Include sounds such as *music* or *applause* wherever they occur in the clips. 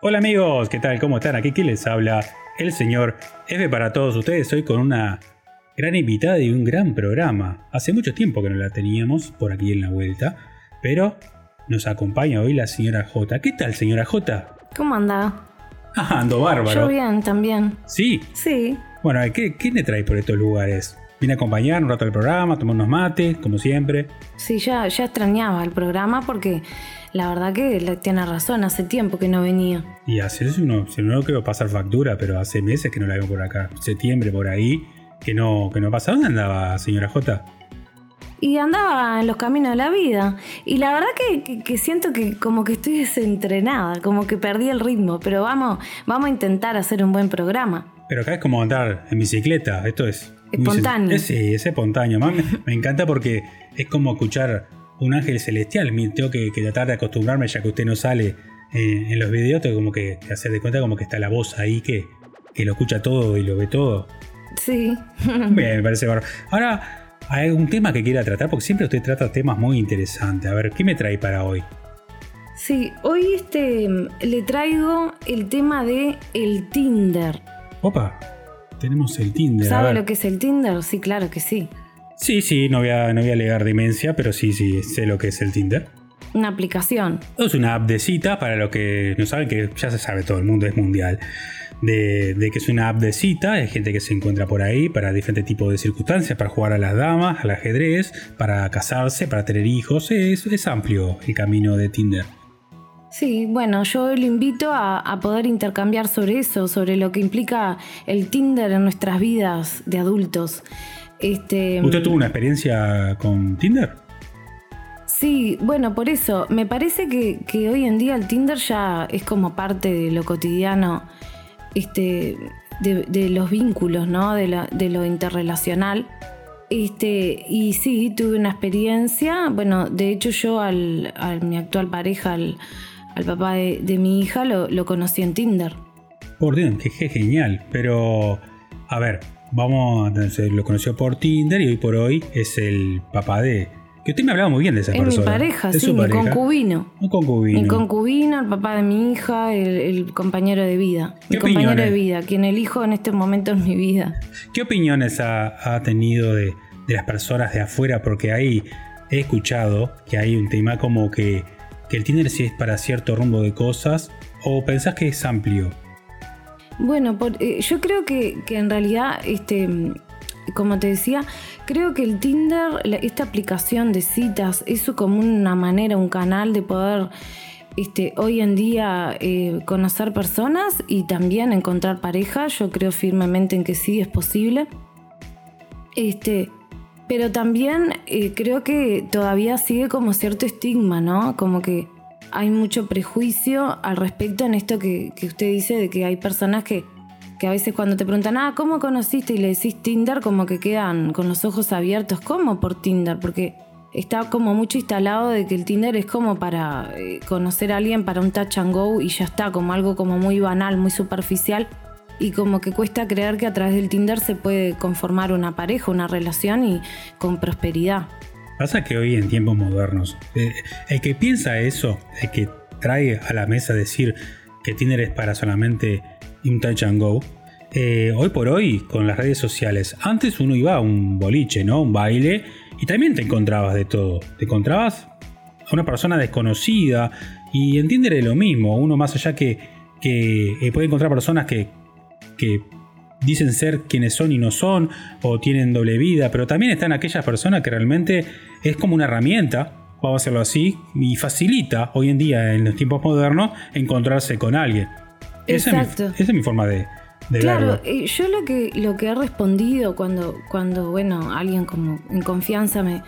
Hola amigos, ¿qué tal? ¿Cómo están? Aquí ¿quién les habla el señor F para todos ustedes. Hoy con una gran invitada y un gran programa. Hace mucho tiempo que no la teníamos por aquí en la vuelta, pero nos acompaña hoy la señora J. ¿Qué tal, señora J? ¿Cómo anda? Ah, ando bárbaro. Yo bien, también. ¿Sí? Sí. Bueno, ¿qué, ¿qué me trae por estos lugares? Vine a acompañar un rato al programa, tomar unos mates, como siempre. Sí, ya, ya extrañaba el programa porque la verdad que tiene razón, hace tiempo que no venía. Y hace eso si no quiero pasar factura, pero hace meses que no la veo por acá. Septiembre por ahí, que no, que no pasa. ¿Dónde andaba, señora J? Y andaba en los caminos de la vida. Y la verdad que, que, siento que como que estoy desentrenada, como que perdí el ritmo. Pero vamos, vamos a intentar hacer un buen programa. Pero acá es como andar en bicicleta, esto es... Espontáneo. sí, es espontáneo. me, *laughs* me, encanta porque es como escuchar un ángel celestial. Tengo que, que tratar de acostumbrarme ya que usted no sale eh, en los videos. Tengo como que, que, hacer de cuenta como que está la voz ahí que, que lo escucha todo y lo ve todo. Sí. *laughs* Bien, me parece bárbaro. Ahora, hay un tema que quiera tratar porque siempre usted trata temas muy interesantes. A ver, ¿qué me trae para hoy? Sí, hoy este, le traigo el tema de el Tinder. Opa, tenemos el Tinder. ¿Sabe lo que es el Tinder? Sí, claro que sí. Sí, sí, no voy, a, no voy a alegar demencia, pero sí, sí, sé lo que es el Tinder. Una aplicación. Es una app de cita, para los que no saben, que ya se sabe todo el mundo, es mundial. De, de, que es una app de cita, hay gente que se encuentra por ahí para diferentes tipos de circunstancias, para jugar a las damas, al ajedrez, para casarse, para tener hijos, es, es amplio el camino de Tinder. Sí, bueno, yo le invito a, a, poder intercambiar sobre eso, sobre lo que implica el Tinder en nuestras vidas de adultos. Este, ¿Usted tuvo una experiencia con Tinder? Sí, bueno, por eso, me parece que, que, hoy en día el Tinder ya es como parte de lo cotidiano, este, de, de los vínculos, ¿no? De, la, de lo interrelacional. Este, y sí, tuve una experiencia. Bueno, de hecho, yo al, a mi actual pareja, al, al papá de, de, mi hija, lo, lo, conocí en Tinder. Por Dios, qué, qué genial. Pero, a ver, vamos, entonces, lo conoció por Tinder y hoy por hoy es el papá de. Que usted me hablaba muy bien de esa es persona. Mi pareja, ¿Es sí, mi pareja? concubino. Un concubino. Mi concubino, el papá de mi hija, el, el compañero de vida. ¿Qué mi compañero opiniones? de vida, quien elijo en este momento en mi vida. ¿Qué opiniones ha, ha tenido de, de, las personas de afuera? Porque ahí he escuchado que hay un tema como que, que el Tinder sí es para cierto rumbo de cosas. ¿O pensás que es amplio? Bueno, eh, yo creo que, en realidad, este, como te decía, creo que el Tinder, esta aplicación de citas, es como una manera, un canal de poder este, hoy en día eh, conocer personas y también encontrar pareja. Yo creo firmemente en que sí es posible. Este, pero también eh, creo que todavía sigue como cierto estigma, ¿no? Como que hay mucho prejuicio al respecto en esto que, que usted dice de que hay personas que, que, a veces cuando te preguntan, ah, ¿cómo conociste? y le decís Tinder, como que quedan con los ojos abiertos, ¿cómo por Tinder? Porque está como mucho instalado de que el Tinder es como para eh, conocer a alguien para un touch and go y ya está, como algo como muy banal, muy superficial y como que cuesta creer que a través del Tinder se puede conformar una pareja, una relación y con prosperidad. Pasa que hoy en tiempos modernos, eh, el que piensa eso, el que trae a la mesa decir que Tinder es para solamente un touch and go, eh, hoy por hoy con las redes sociales, antes uno iba a un boliche, ¿no? Un baile y también te encontrabas de todo. Te encontrabas a una persona desconocida y en Tinder es lo mismo. Uno más allá que, que eh, puede encontrar personas que, que dicen ser quienes son y no son, o tienen doble vida, pero también están aquellas personas que realmente es como una herramienta, vamos a hacerlo así, y facilita hoy en día, en los tiempos modernos, encontrarse con alguien. Esa Exacto. es mi, esa es mi forma de, de claro, verlo. yo lo que, lo que he respondido cuando, cuando, bueno, alguien como en confianza me,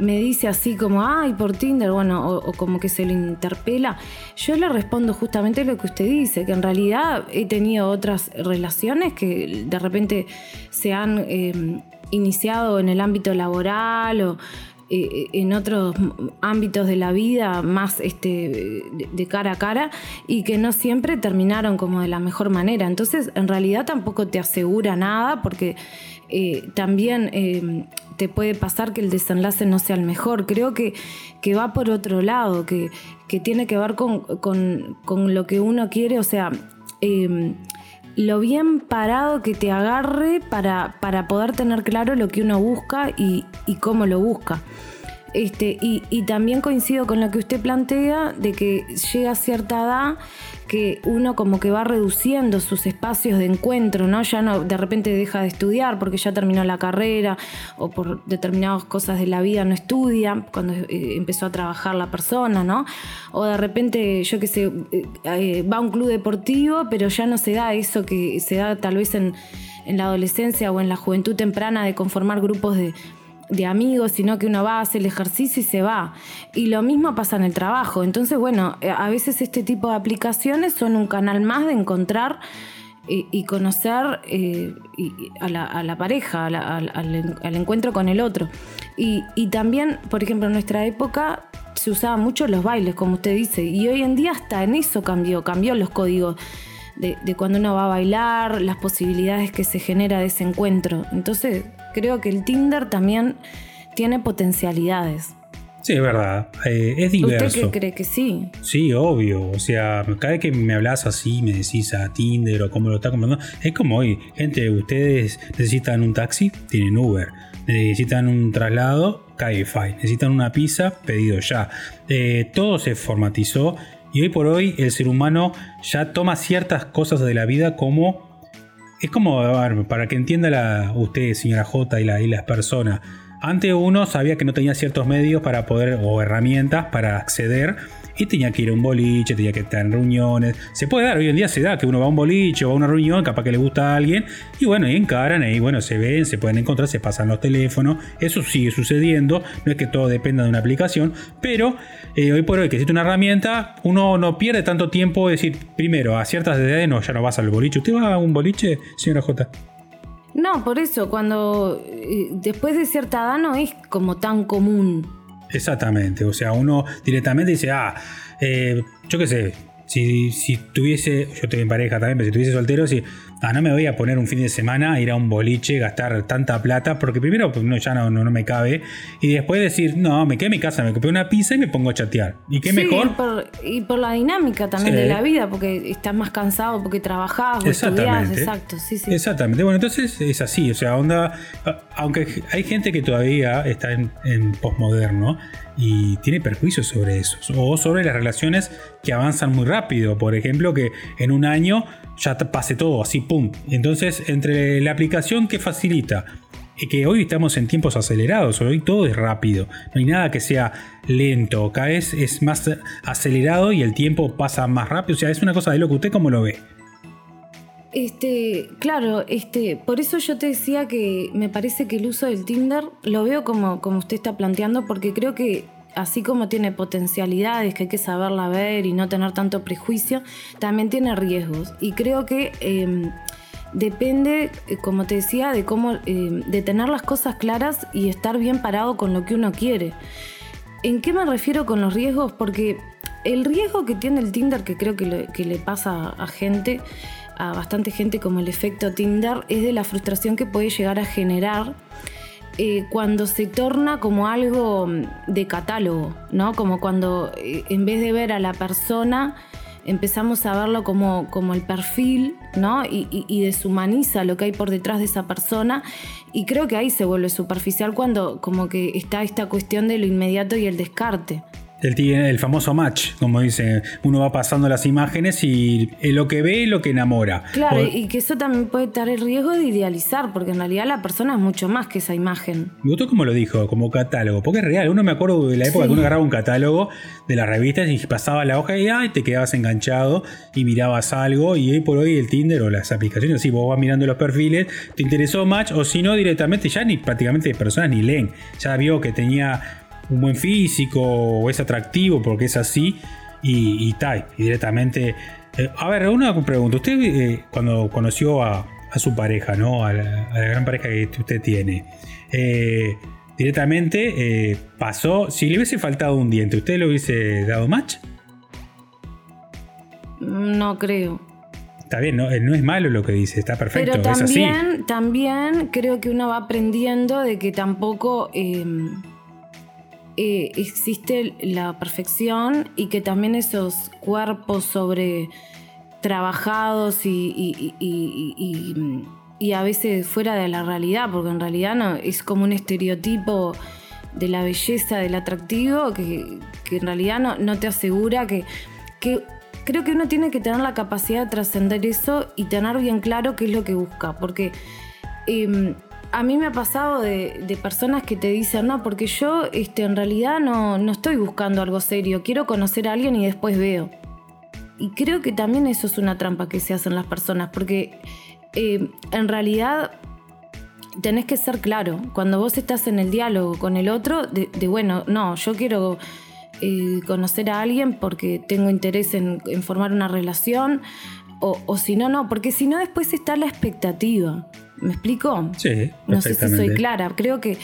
me dice así como, ay, por Tinder, bueno, o, como que se lo interpela, yo le respondo justamente lo que usted dice, que en realidad he tenido otras relaciones que de repente se han eh, iniciado en el ámbito laboral o eh, en otros ámbitos de la vida más este, de, cara a cara y que no siempre terminaron como de la mejor manera. Entonces, en realidad tampoco te asegura nada porque eh, también te puede pasar que el desenlace no sea el mejor. Creo que, que va por otro lado, que, tiene que ver con, lo que uno quiere, o sea, lo bien parado que te agarre para, para poder tener claro lo que uno busca y, y cómo lo busca. Este, y, y, también coincido con lo que usted plantea de que llega a cierta edad que uno como que va reduciendo sus espacios de encuentro, ¿no? Ya no de repente deja de estudiar porque ya terminó la carrera o por determinadas cosas de la vida no estudia cuando eh, empezó a trabajar la persona, ¿no? O de repente, yo qué sé, eh, eh, va a un club deportivo, pero ya no se da eso que se da tal vez en, en la adolescencia o en la juventud temprana de conformar grupos de de amigos, sino que uno va a hacer el ejercicio y se va. Y lo mismo pasa en el trabajo. Entonces, bueno, eh, a veces este tipo de aplicaciones son un canal más de encontrar y, conocer eh, a, la, pareja, al, encuentro con el otro. Y, también, por ejemplo, en nuestra época se usaban mucho los bailes, como usted dice, y hoy en día hasta en eso cambió, cambió los códigos. De, de, cuando uno va a bailar, las posibilidades que se genera de ese encuentro. Entonces, creo que el Tinder también tiene potencialidades. Sí, es verdad. Eh, es diverso. ¿Usted qué cree que sí? Sí, obvio. O sea, cada vez que me hablas así, me decís a Tinder o cómo lo está comprando, es como hoy. Gente, ustedes necesitan un taxi, tienen Uber. Necesitan un traslado, Cabify. Necesitan una pizza, pedido ya. Eh, todo se formatizó y hoy por hoy el ser humano ya toma ciertas cosas de la vida como es como, para que entienda la, usted, señora J, y, y las personas. Antes uno sabía que no tenía ciertos medios para poder, o herramientas para acceder y tenía que ir a un boliche, tenía que estar en reuniones. Se puede dar, hoy en día se da que uno va a un boliche o va a una reunión, capaz que le gusta a alguien, y bueno, y encaran, y bueno, se ven, se pueden encontrar, se pasan los teléfonos, eso sigue sucediendo, no es que todo dependa de una aplicación, pero eh, hoy por hoy que existe una herramienta, uno no pierde tanto tiempo, es decir, primero, a ciertas edades no, ya no vas al boliche. ¿Usted va a un boliche, señora J? No, por eso, cuando eh, después de cierta edad no es como tan común Exactamente, o sea, uno directamente dice, ah, eh, yo qué sé, si, si, tuviese, yo estoy en pareja también, pero si tuviese soltero, si, ah, no me voy a poner un fin de semana a ir a un boliche, gastar tanta plata, porque primero pues, no, ya no, no, me cabe, y después decir, no, me quedé en mi casa, me compré una pizza y me pongo a chatear. ¿Y qué mejor? Y por, la dinámica también de la vida, porque estás más cansado, porque trabajás estudiás, exacto, sí, sí. Exactamente, bueno, entonces es así, o sea, onda, aunque hay gente que todavía está en, en postmoderno, y tiene perjuicios sobre eso. O sobre las relaciones que avanzan muy rápido. Por ejemplo, que en un año ya pase todo así, pum. Entonces, entre la aplicación que facilita y que hoy estamos en tiempos acelerados, hoy todo es rápido, no hay nada que sea lento, cada vez es más acelerado y el tiempo pasa más rápido, o sea, es una cosa de lo que usted cómo lo ve. Este, claro, este, por eso yo te decía que me parece que el uso del Tinder lo veo como, como usted está planteando, porque creo que así como tiene potencialidades que hay que saberla ver y no tener tanto prejuicio, también tiene riesgos. Y creo que em, depende, eh, como te decía, de cómo, em, de tener las cosas claras y estar bien parado con lo que uno quiere. ¿En qué me refiero con los riesgos? Porque el riesgo que tiene el Tinder, que creo que le, que le pasa a gente, a bastante gente como el efecto Tinder es de la frustración que puede llegar a generar eh, cuando se torna como algo mm, de catálogo, ¿no? Como cuando eh, en vez de ver a la persona empezamos a verlo como, como el perfil, ¿no? Y, y, deshumaniza lo que hay por detrás de esa persona. Y creo que ahí se vuelve superficial cuando como que está esta cuestión de lo inmediato y el descarte. El, el, famoso match, como dice, uno va pasando las imágenes y lo que ve es lo que enamora. Claro, y que eso también puede estar el riesgo de idealizar, porque en realidad la persona es mucho más que esa imagen. Me gustó como lo dijo, como catálogo, porque es real. Uno me acuerdo de la época que uno agarraba un catálogo de las revistas y pasaba la hoja y ay, te quedabas enganchado y mirabas algo. Y hoy por hoy el Tinder o las aplicaciones, así vos vas mirando los perfiles, te interesó match, o si no, directamente ya ni prácticamente personas ni leen. Ya vio que tenía un buen físico o es atractivo porque es así y, y tal, y directamente... Eh, a ver, una pregunta, usted eh, cuando conoció a, su pareja, ¿no? A la, gran pareja que usted tiene, eh, directamente pasó. Si le hubiese faltado un diente, ¿usted le hubiese dado match? No creo. Está bien, no, no es malo lo que dice, está perfecto. Pero es así. también, también creo que uno va aprendiendo de que tampoco eh, existe la perfección y que también esos cuerpos sobre trabajados y, y- a veces fuera de la realidad, porque en realidad no, es como un estereotipo de la belleza, del atractivo, que, que en realidad no, no te asegura que, que creo que uno tiene que tener la capacidad de trascender eso y tener bien claro qué es lo que busca, porque eh, a mí me ha pasado de, personas que te dicen, no, porque yo este, en realidad no, no estoy buscando algo serio, quiero conocer a alguien y después veo. Y creo que también eso es una trampa que se hacen las personas, porque eh, en realidad tenés que ser claro. Cuando vos estás en el diálogo con el otro, de, bueno, no, yo quiero eh, conocer a alguien porque tengo interés en, en formar una relación, o, o si no, no, porque si no después está la expectativa. ¿Me explico? Sí, No sé si soy clara. Creo que,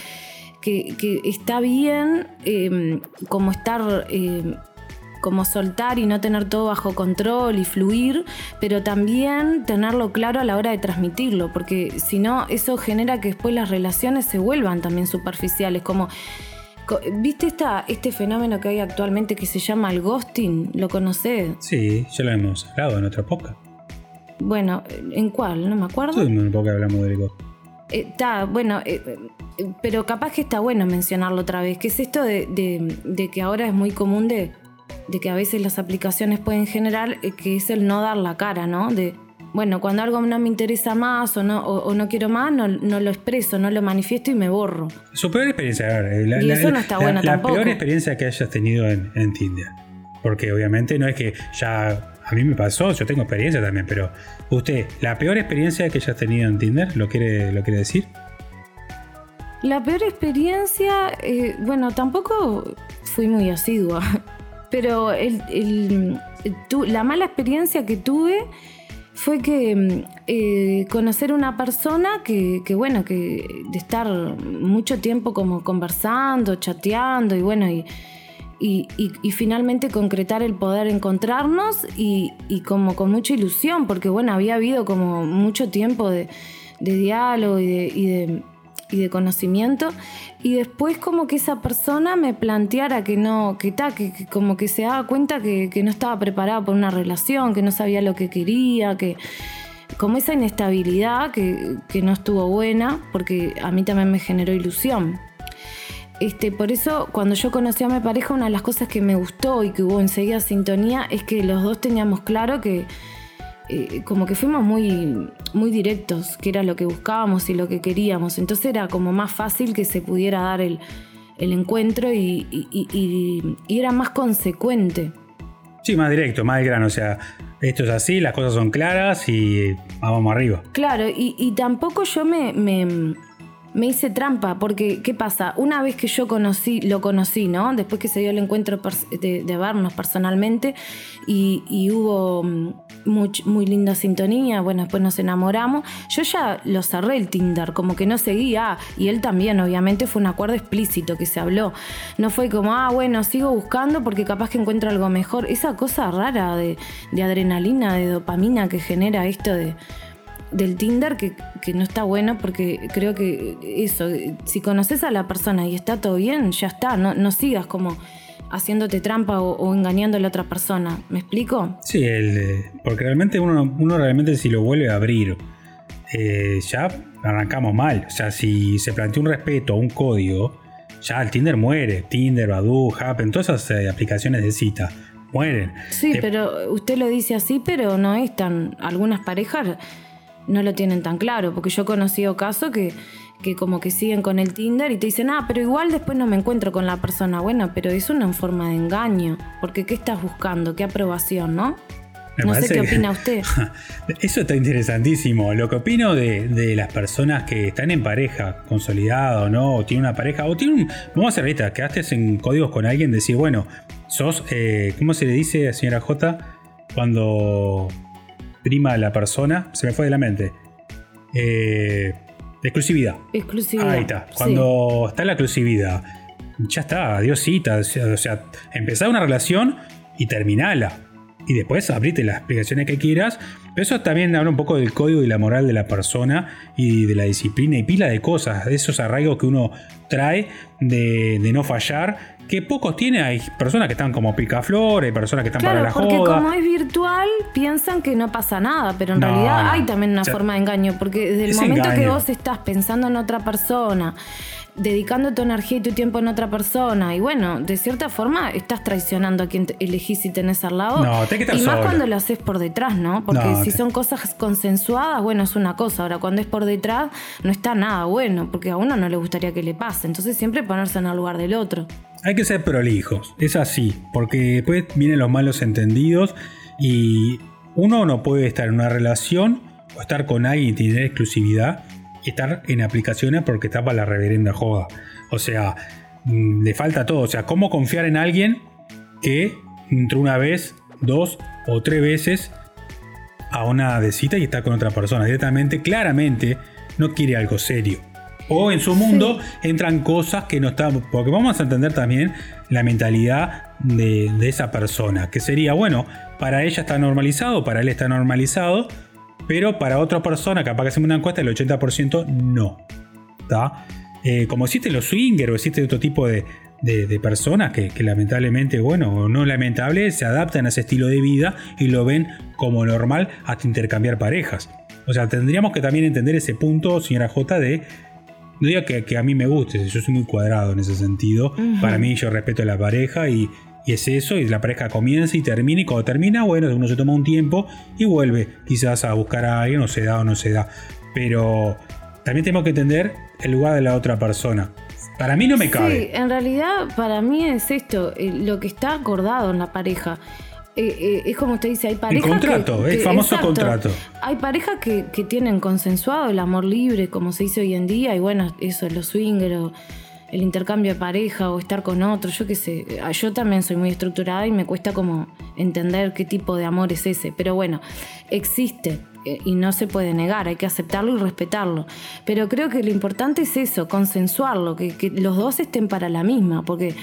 que- que está bien eh, como estar, eh, como soltar y no tener todo bajo control y fluir, pero también tenerlo claro a la hora de transmitirlo, porque si no, eso genera que después las relaciones se vuelvan también superficiales, como... co- ¿Viste esta, este fenómeno que hay actualmente que se llama el ghosting? ¿Lo conocés? Sí, ya lo hemos hablado en otra época. Bueno, ¿en cuál? No me acuerdo. Que hablamos del ego. Está, bueno, eh, eh, pero capaz que está bueno mencionarlo otra vez, que es esto de, de- de que ahora es muy común de, de que a veces las aplicaciones pueden generar, eh, que es el no dar la cara, ¿no? De, bueno, cuando algo no me interesa más o no, o, o no quiero más, no, no lo expreso, no lo manifiesto y me borro. Su peor experiencia, a ver, eh, la, Y la- eso no está la- bueno la tampoco. peor experiencia que hayas tenido en, en Tinder. Porque obviamente no es que ya. A mí me pasó, yo tengo experiencia también, pero usted, la peor experiencia que hayas tenido en Tinder, ¿lo quiere, lo quiere decir? La peor experiencia, eh, bueno, tampoco fui muy asidua, *laughs* pero el- el- tu- la mala experiencia que tuve fue que eh, conocer una persona que, que, bueno, que de estar mucho tiempo como conversando, chateando y bueno, y, y, finalmente concretar el poder encontrarnos y, como con mucha ilusión, porque bueno, había habido como mucho tiempo de, diálogo y de, conocimiento y después como que esa persona me planteara que no, que ta, que, como que se daba cuenta que, no estaba preparada por una relación, que no sabía lo que quería, que como esa inestabilidad que no estuvo buena, porque a mí también me generó ilusión. Este, por eso, cuando yo conocí a mi pareja, una de las cosas que me gustó y que hubo enseguida sintonía es que los dos teníamos claro que, eh, como que fuimos muy, muy directos, que era lo que buscábamos y lo que queríamos. Entonces era como más fácil que se pudiera dar el, el encuentro y, y- y- y- y era más consecuente. Sí, más directo, más al grano. O sea, esto es así, las cosas son claras y vamos arriba. Claro, y, y tampoco yo me, me- me hice trampa, porque ¿qué pasa? Una vez que yo conocí, lo conocí, ¿no? Después que se dio el encuentro de, vernos personalmente y, hubo mm, much- muy linda sintonía, bueno, después nos enamoramos, yo ya lo cerré el Tinder, como que no seguía, y él también, obviamente fue un acuerdo explícito que se habló. No fue como, ah, bueno, sigo buscando porque capaz que encuentro algo mejor. Esa cosa rara de, de adrenalina, de dopamina que genera esto de del Tinder que, que no está bueno porque creo que eso, si conoces a la persona y está todo bien, ya está, no, no sigas como haciéndote trampa o, o engañando a la otra persona. ¿Me explico? Sí, el, eh, porque realmente uno, uno realmente si lo vuelve a abrir, eh, ya arrancamos mal. O sea, si se plantea un respeto, un código, ya el Tinder muere. Tinder, Badoo, Happen, todas esas eh, aplicaciones de cita mueren. Sí, Te- pero usted lo dice así, pero no es tan. Algunas parejas no lo tienen tan claro, porque yo he conocido casos que, que como que siguen con el Tinder y te dicen, ah, pero igual después no me encuentro con la persona. Bueno, pero es una forma de engaño, porque ¿qué estás buscando? ¿Qué aprobación, no? Me no sé qué opina usted. *laughs* Eso está interesantísimo. Lo que opino de, de las personas que están en pareja, consolidado, ¿no? O tienen una pareja, o tienen un. Vamos a hacer ahorita, quedaste en códigos con alguien, decir, bueno, sos. eh, ¿Cómo se le dice, señora J? Cuando prima a la persona, se me fue de la mente. Eh, De exclusividad. Exclusividad. Ahí está. Cuando está la exclusividad, ya está, adiós cita. O sea, empezar una relación y terminala. Y después abrite las explicaciones que quieras. Pero eso también habla un poco del código y la moral de la persona y de la disciplina y pila de cosas, de esos arraigos que uno trae de, no fallar. Que pocos tiene, hay personas que están como picaflor, hay personas que están para la porque joda. como es virtual, piensan que no pasa nada, pero en realidad hay también una forma de engaño, porque desde el momento que vos estás pensando en otra persona, dedicando tu energía y tu tiempo en otra persona. Y bueno, de cierta forma estás traicionando a quien elegís y tenés al lado. No, te que Y más cuando lo haces por detrás, ¿no? Porque si son cosas consensuadas, bueno, es una cosa. Ahora, cuando es por detrás, no está nada bueno, porque a uno no le gustaría que le pase. Entonces siempre ponerse en el lugar del otro. Hay que ser prolijos, es así, porque después vienen los malos entendidos y uno no puede estar en una relación o estar con alguien y tener exclusividad estar en aplicaciones porque está para la reverenda joda. O sea, mm, le falta todo. O sea, ¿cómo confiar en alguien que entró una vez, dos o tres veces a una de cita y está con otra persona? Directamente, claramente, no quiere algo serio. O en su mundo entran cosas que no están. Porque vamos a entender también la mentalidad de, de esa persona. Que sería, bueno, para ella está normalizado, para él está normalizado pero para otra persona, capaz que hacemos una encuesta, el 80% no. Eh, como existen los swingers o existe otro tipo de, personas que, lamentablemente, bueno, o no lamentable, se adaptan a ese estilo de vida y lo ven como normal hasta intercambiar parejas. O sea, tendríamos que también entender ese punto, señora J, de no diga que, a mí me guste, yo soy muy cuadrado en ese sentido. Para mí yo respeto a la pareja y, y es eso, y la pareja comienza y termina, y cuando termina, bueno, uno se toma un tiempo y vuelve quizás a buscar a alguien, o se da o no se da. Pero también tenemos que entender el lugar de la otra persona. Para mí no me cabe. Sí, en realidad para mí es esto, eh, lo que está acordado en la pareja. Eh, eh, es como usted dice, hay parejas. El contrato, el famoso contrato. Hay parejas que, tienen consensuado el amor libre, como se dice hoy en día, y bueno, eso, los swingers el intercambio de pareja o estar con otro, yo qué sé, ah, yo también soy muy estructurada y me cuesta como entender qué tipo de amor es ese, pero bueno, existe eh, y no se puede negar, hay que aceptarlo y respetarlo. Pero creo que lo importante es eso, consensuarlo, que, los dos estén para la misma, porque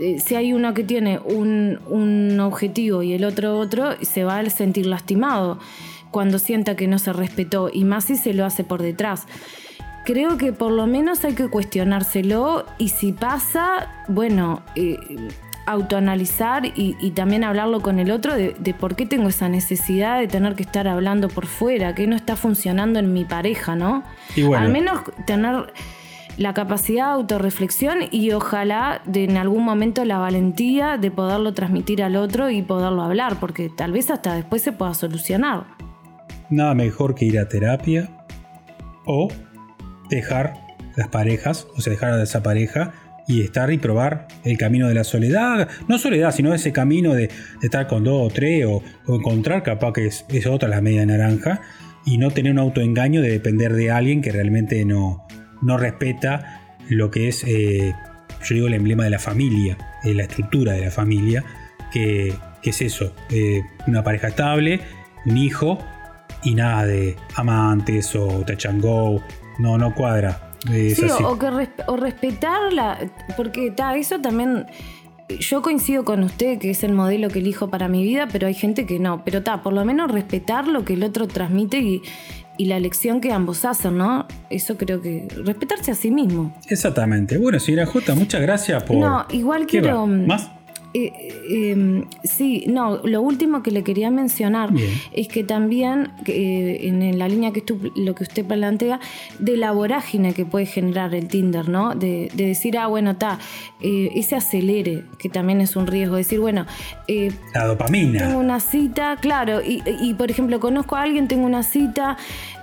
eh, si hay uno que tiene un, un objetivo y el otro otro, se va a sentir lastimado cuando sienta que no se respetó, y más si se lo hace por detrás creo que por lo menos hay que cuestionárselo y si pasa, bueno, eh, autoanalizar y, también hablarlo con el otro de, por qué tengo esa necesidad de tener que estar hablando por fuera, que no está funcionando en mi pareja, ¿no? Al menos tener la capacidad de autorreflexión y ojalá de en algún momento la valentía de poderlo transmitir al otro y poderlo hablar, porque tal vez hasta después se pueda solucionar. Nada mejor que ir a terapia o dejar las parejas, o sea, dejar a esa pareja y estar y probar el camino de la soledad. No soledad, sino ese camino de, estar con dos o tres o, encontrar capaz que es, otra la media naranja y no tener un autoengaño de depender de alguien que realmente no, no respeta lo que es, eh, yo digo, el emblema de la familia, de la estructura de la familia, que, es eso, eh, una pareja estable, un hijo y nada de amantes o touch no, no cuadra. sí, O, que o respetarla, porque ta, eso también, yo coincido con usted que es el modelo que elijo para mi vida, pero hay gente que no, pero está, por lo menos respetar lo que el otro transmite y, y la elección que ambos hacen, ¿no? Eso creo que respetarse a sí mismo. Exactamente. Bueno, señora J, muchas gracias por... No, igual quiero... ¿Más? Eh, em, sí, no, lo último que le quería mencionar es que también eh, en la línea que lo que usted plantea, de la vorágine que puede generar el Tinder, ¿no? De, decir, ah, bueno, está, eh, ese acelere, que también es un riesgo, decir, bueno, la dopamina. Tengo una cita, claro, y, y por ejemplo, conozco a alguien, tengo una cita,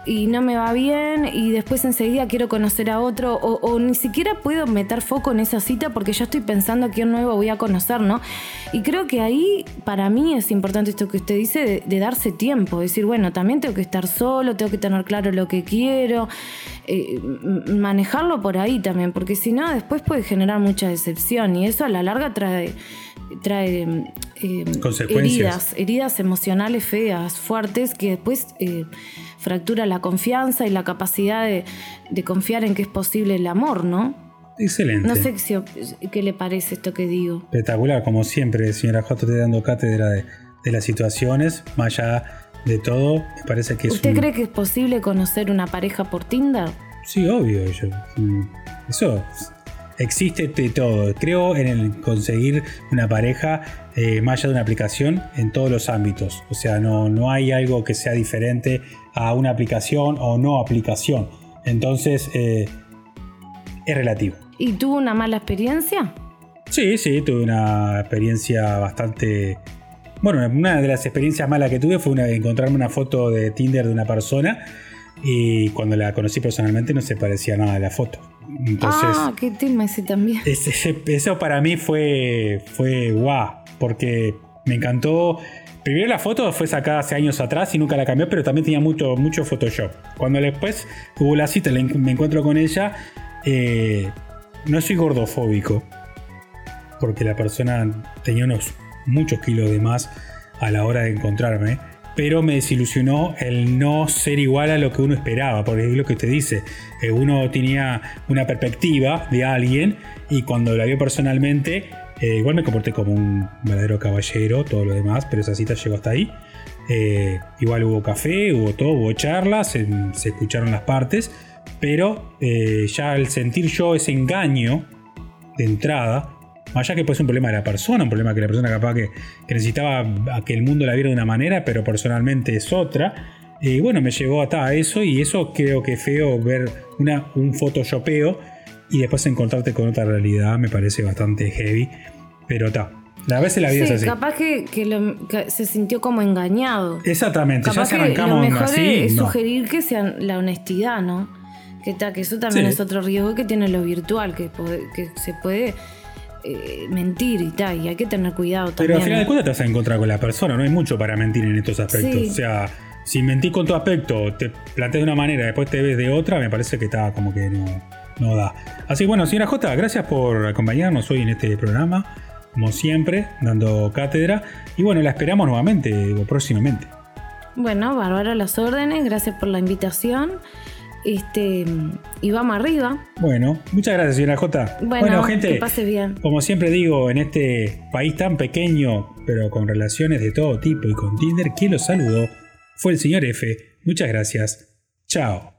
y no me va bien y después enseguida quiero conocer a otro o, ni siquiera puedo meter foco en esa cita porque ya estoy pensando a quién nuevo voy a conocer, ¿no? Y creo que ahí para mí es importante esto que usted dice de, darse tiempo, decir, bueno, también tengo que estar solo, tengo que tener claro lo que quiero, eh, manejarlo por ahí también, porque si no después puede generar mucha decepción y eso a la larga trae trae eh, heridas, heridas emocionales feas, fuertes, que después eh, fractura la confianza y la capacidad de, confiar en que es posible el amor, ¿no? Excelente. No sé qué le parece esto que digo. Espectacular, como siempre, señora J. te dando cátedra de, las situaciones, más allá de todo, me parece que es ¿Usted cree que es posible conocer una pareja por Tinder? Sí, obvio. Mm, eso existe de todo. Creo en el conseguir una pareja eh, más allá de una aplicación en todos los ámbitos. O sea, no, no hay algo que sea diferente a una aplicación o no aplicación. Entonces, eh, es relativo. ¿Y tuvo una mala experiencia? Sí, sí, tuve una experiencia bastante... Bueno, una de las experiencias malas que tuve fue una, encontrarme una foto de Tinder de una persona y cuando la conocí personalmente no se parecía nada a la foto. Entonces, ah, qué tema ese también. eso para mí fue, fue guau, porque me encantó. Primero la foto fue sacada hace años atrás y nunca la cambió, pero también tenía mucho, mucho Photoshop. Cuando después hubo la cita, me encuentro con ella, eh, no soy gordofóbico, porque la persona tenía unos muchos kilos de más a la hora de encontrarme pero me desilusionó el no ser igual a lo que uno esperaba, porque es lo que te dice, eh, uno tenía una perspectiva de alguien y cuando la vio personalmente, eh, igual me comporté como un verdadero caballero, todo lo demás, pero esa cita llegó hasta ahí. Eh, igual hubo café, hubo todo, hubo charlas, se, escucharon las partes, pero ya al sentir yo ese engaño de entrada, allá que puede ser un problema de la persona, un problema que la persona capaz que, necesitaba que el mundo la viera de una manera, pero personalmente es otra. Y bueno, me llevó a eso y eso creo que es feo ver una, un photoshopeo y después encontrarte con otra realidad me parece bastante heavy. Pero está. A veces la vida es así. Capaz que, se sintió como engañado. Exactamente, ya se arrancamos lo mejor Es sugerir que sea la honestidad, ¿no? Que, que eso también es otro riesgo que tiene lo virtual, que, que se puede eh, mentir y tal, y hay que tener cuidado también. Pero al final de cuentas te vas a encontrar con la persona, no hay mucho para mentir en estos aspectos. O sea, si mentís con tu aspecto, te planteas de una manera, después te ves de otra, me parece que está como que no, no da. Así que bueno, señora J, gracias por acompañarnos hoy en este programa, como siempre, dando cátedra. Y bueno, la esperamos nuevamente próximamente. Bueno, Bárbara, las órdenes, gracias por la invitación. Este, y vamos arriba. Bueno, muchas gracias, señora J. Bueno, gente, que pase bien. Como siempre digo, en este país tan pequeño, pero con relaciones de todo tipo y con Tinder, quien lo saludó fue el señor F. Muchas gracias. Chao.